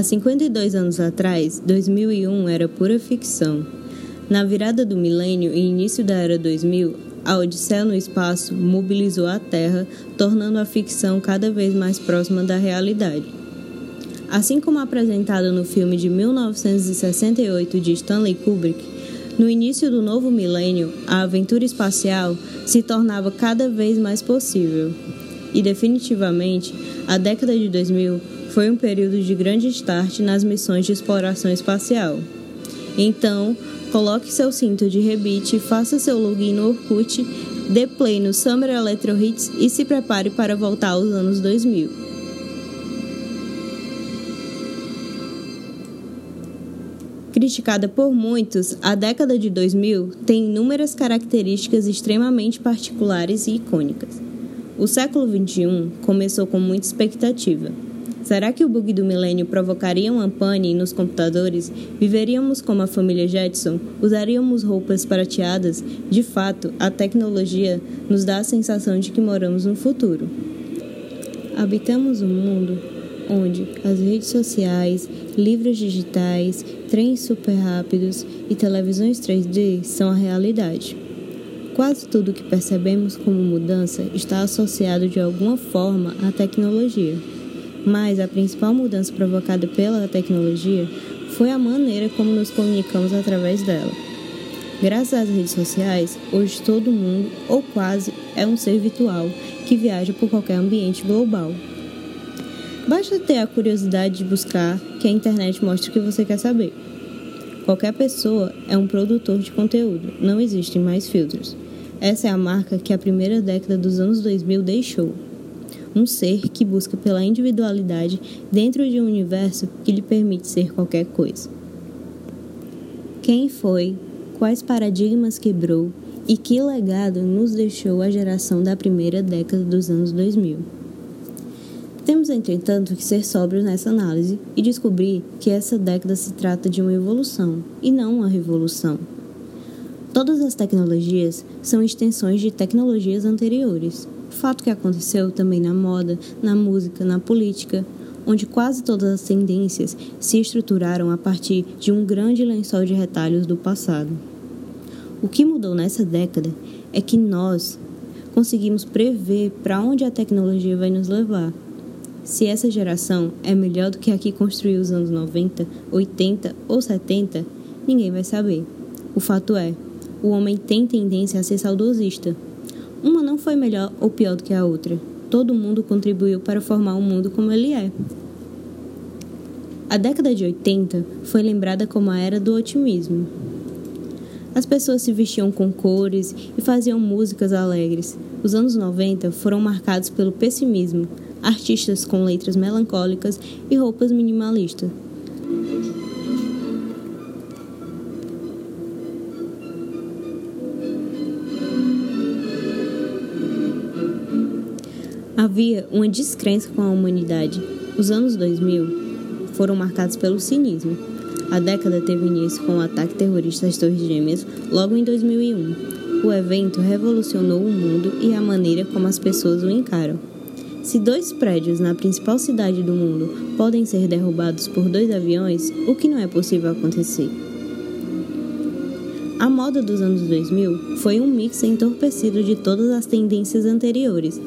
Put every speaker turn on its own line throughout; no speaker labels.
Há 52 anos atrás, 2001 era pura ficção. Na virada do milênio e início da era 2000, a Odisseia no espaço mobilizou a Terra, tornando a ficção cada vez mais próxima da realidade. Assim como apresentado no filme de 1968 de Stanley Kubrick, no início do novo milênio, a aventura espacial se tornava cada vez mais possível. E definitivamente, a década de 2000 foi um período de grande start nas missões de exploração espacial. Então, coloque seu cinto de rebite, faça seu login no Orkut, dê play no Summer Electro Hits e se prepare para voltar aos anos 2000. Criticada por muitos, a década de 2000 tem inúmeras características extremamente particulares e icônicas. O século XXI começou com muita expectativa. Será que o bug do milênio provocaria uma pane nos computadores? Viveríamos como a família Jetson? Usaríamos roupas prateadas? De fato, a tecnologia nos dá a sensação de que moramos no futuro. Habitamos um mundo onde as redes sociais, livros digitais, trens super rápidos e televisões 3D são a realidade. Quase tudo que percebemos como mudança está associado de alguma forma à tecnologia. Mas a principal mudança provocada pela tecnologia foi a maneira como nos comunicamos através dela. Graças às redes sociais, hoje todo mundo, ou quase, é um ser virtual que viaja por qualquer ambiente global. Basta ter a curiosidade de buscar que a internet mostre o que você quer saber. Qualquer pessoa é um produtor de conteúdo, não existem mais filtros. Essa é a marca que a primeira década dos anos 2000 deixou um ser que busca pela individualidade dentro de um universo que lhe permite ser qualquer coisa. Quem foi, quais paradigmas quebrou e que legado nos deixou a geração da primeira década dos anos 2000? Temos, entretanto, que ser sóbrios nessa análise e descobrir que essa década se trata de uma evolução e não uma revolução. Todas as tecnologias são extensões de tecnologias anteriores, fato que aconteceu também na moda, na música, na política, onde quase todas as tendências se estruturaram a partir de um grande lençol de retalhos do passado. O que mudou nessa década é que nós conseguimos prever para onde a tecnologia vai nos levar. Se essa geração é melhor do que a que construiu os anos 90, 80 ou 70, ninguém vai saber. O fato é, o homem tem tendência a ser saudosista uma não foi melhor ou pior do que a outra. Todo mundo contribuiu para formar o mundo como ele é. A década de 80 foi lembrada como a era do otimismo. As pessoas se vestiam com cores e faziam músicas alegres. Os anos 90 foram marcados pelo pessimismo, artistas com letras melancólicas e roupas minimalistas. Havia uma descrença com a humanidade. Os anos 2000 foram marcados pelo cinismo. A década teve início com o ataque terrorista às Torres Gêmeas logo em 2001. O evento revolucionou o mundo e a maneira como as pessoas o encaram. Se dois prédios na principal cidade do mundo podem ser derrubados por dois aviões, o que não é possível acontecer? A moda dos anos 2000 foi um mix entorpecido de todas as tendências anteriores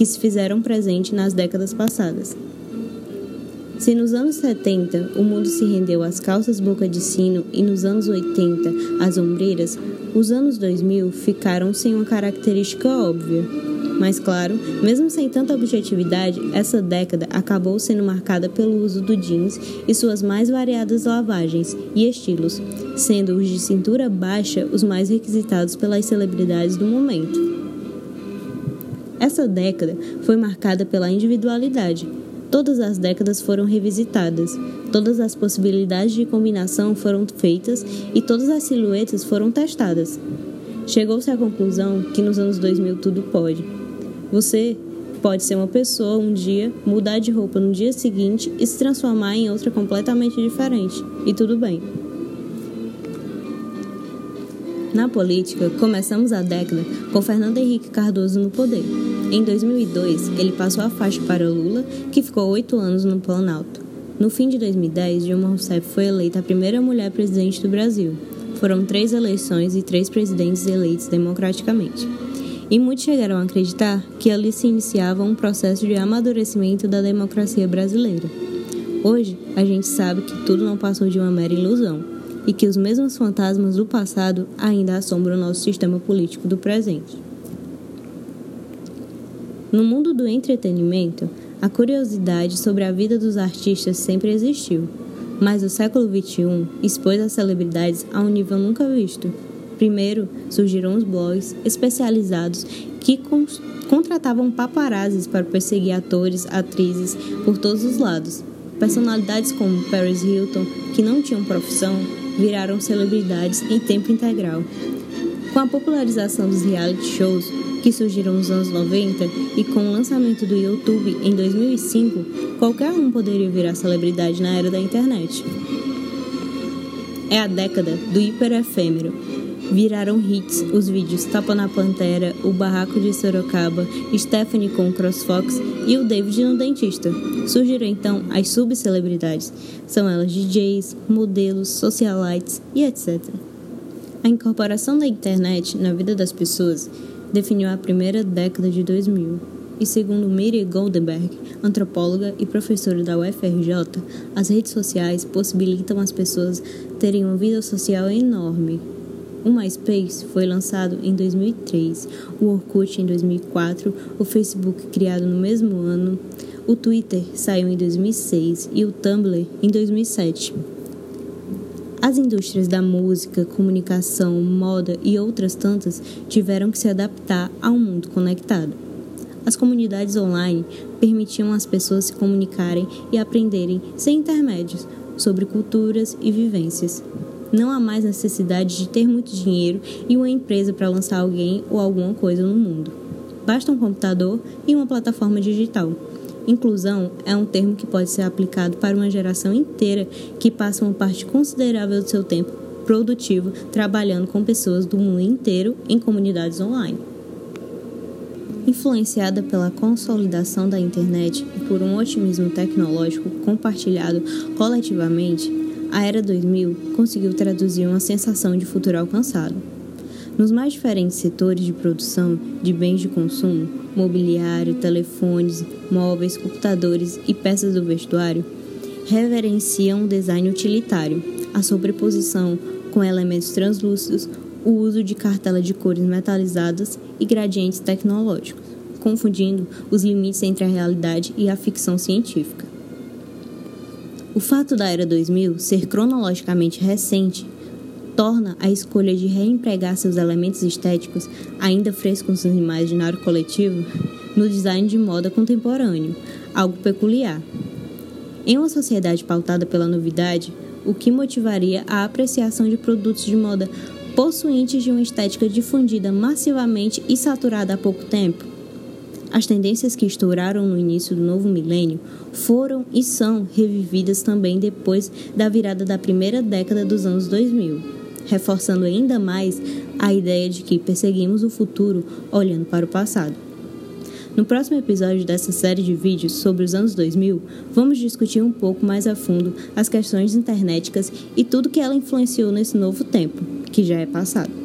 que se fizeram presente nas décadas passadas. Se nos anos 70 o mundo se rendeu às calças boca de sino e nos anos 80 às ombreiras, os anos 2000 ficaram sem uma característica óbvia. Mas claro, mesmo sem tanta objetividade, essa década acabou sendo marcada pelo uso do jeans e suas mais variadas lavagens e estilos, sendo os de cintura baixa os mais requisitados pelas celebridades do momento. Essa década foi marcada pela individualidade. Todas as décadas foram revisitadas, todas as possibilidades de combinação foram feitas e todas as silhuetas foram testadas. Chegou-se à conclusão que nos anos 2000 tudo pode. Você pode ser uma pessoa um dia, mudar de roupa no dia seguinte e se transformar em outra completamente diferente. E tudo bem. Na política, começamos a década com Fernando Henrique Cardoso no poder. Em 2002, ele passou a faixa para Lula, que ficou oito anos no Planalto. No fim de 2010, Dilma Rousseff foi eleita a primeira mulher presidente do Brasil. Foram três eleições e três presidentes eleitos democraticamente. E muitos chegaram a acreditar que ali se iniciava um processo de amadurecimento da democracia brasileira. Hoje, a gente sabe que tudo não passou de uma mera ilusão e que os mesmos fantasmas do passado ainda assombram o nosso sistema político do presente. No mundo do entretenimento, a curiosidade sobre a vida dos artistas sempre existiu, mas o século XXI expôs as celebridades a um nível nunca visto. Primeiro, surgiram os blogs especializados que contratavam paparazzis para perseguir atores, atrizes por todos os lados. Personalidades como Paris Hilton, que não tinham profissão, viraram celebridades em tempo integral. Com a popularização dos reality shows, que surgiram nos anos 90 e com o lançamento do YouTube em 2005, qualquer um poderia virar celebridade na era da internet. É a década do hiperefêmero. Viraram hits os vídeos Tapa na Pantera, O Barraco de Sorocaba, Stephanie com CrossFox e o David no Dentista. Surgiram então as subcelebridades. São elas DJs, modelos, socialites e etc. A incorporação da internet na vida das pessoas definiu a primeira década de 2000. E segundo Miri Goldenberg, antropóloga e professora da UFRJ, as redes sociais possibilitam as pessoas terem uma vida social enorme. O MySpace foi lançado em 2003, o Orkut em 2004, o Facebook criado no mesmo ano, o Twitter saiu em 2006 e o Tumblr em 2007. As indústrias da música, comunicação, moda e outras tantas tiveram que se adaptar a um mundo conectado. As comunidades online permitiam às pessoas se comunicarem e aprenderem sem intermédios sobre culturas e vivências. Não há mais necessidade de ter muito dinheiro e uma empresa para lançar alguém ou alguma coisa no mundo. Basta um computador e uma plataforma digital. Inclusão é um termo que pode ser aplicado para uma geração inteira que passa uma parte considerável do seu tempo produtivo trabalhando com pessoas do mundo inteiro em comunidades online. Influenciada pela consolidação da internet e por um otimismo tecnológico compartilhado coletivamente, a Era 2000 conseguiu traduzir uma sensação de futuro alcançado. Nos mais diferentes setores de produção de bens de consumo, mobiliário, telefones, móveis, computadores e peças do vestuário, reverenciam o design utilitário, a sobreposição com elementos translúcidos, o uso de cartela de cores metalizadas e gradientes tecnológicos, confundindo os limites entre a realidade e a ficção científica. O fato da era 2000 ser cronologicamente recente torna a escolha de reempregar seus elementos estéticos, ainda frescos no imaginário coletivo, no design de moda contemporâneo, algo peculiar. Em uma sociedade pautada pela novidade, o que motivaria a apreciação de produtos de moda possuintes de uma estética difundida massivamente e saturada há pouco tempo? As tendências que estouraram no início do novo milênio foram e são revividas também depois da virada da primeira década dos anos 2000 reforçando ainda mais a ideia de que perseguimos o futuro olhando para o passado. No próximo episódio dessa série de vídeos sobre os anos 2000, vamos discutir um pouco mais a fundo as questões internéticas e tudo que ela influenciou nesse novo tempo, que já é passado.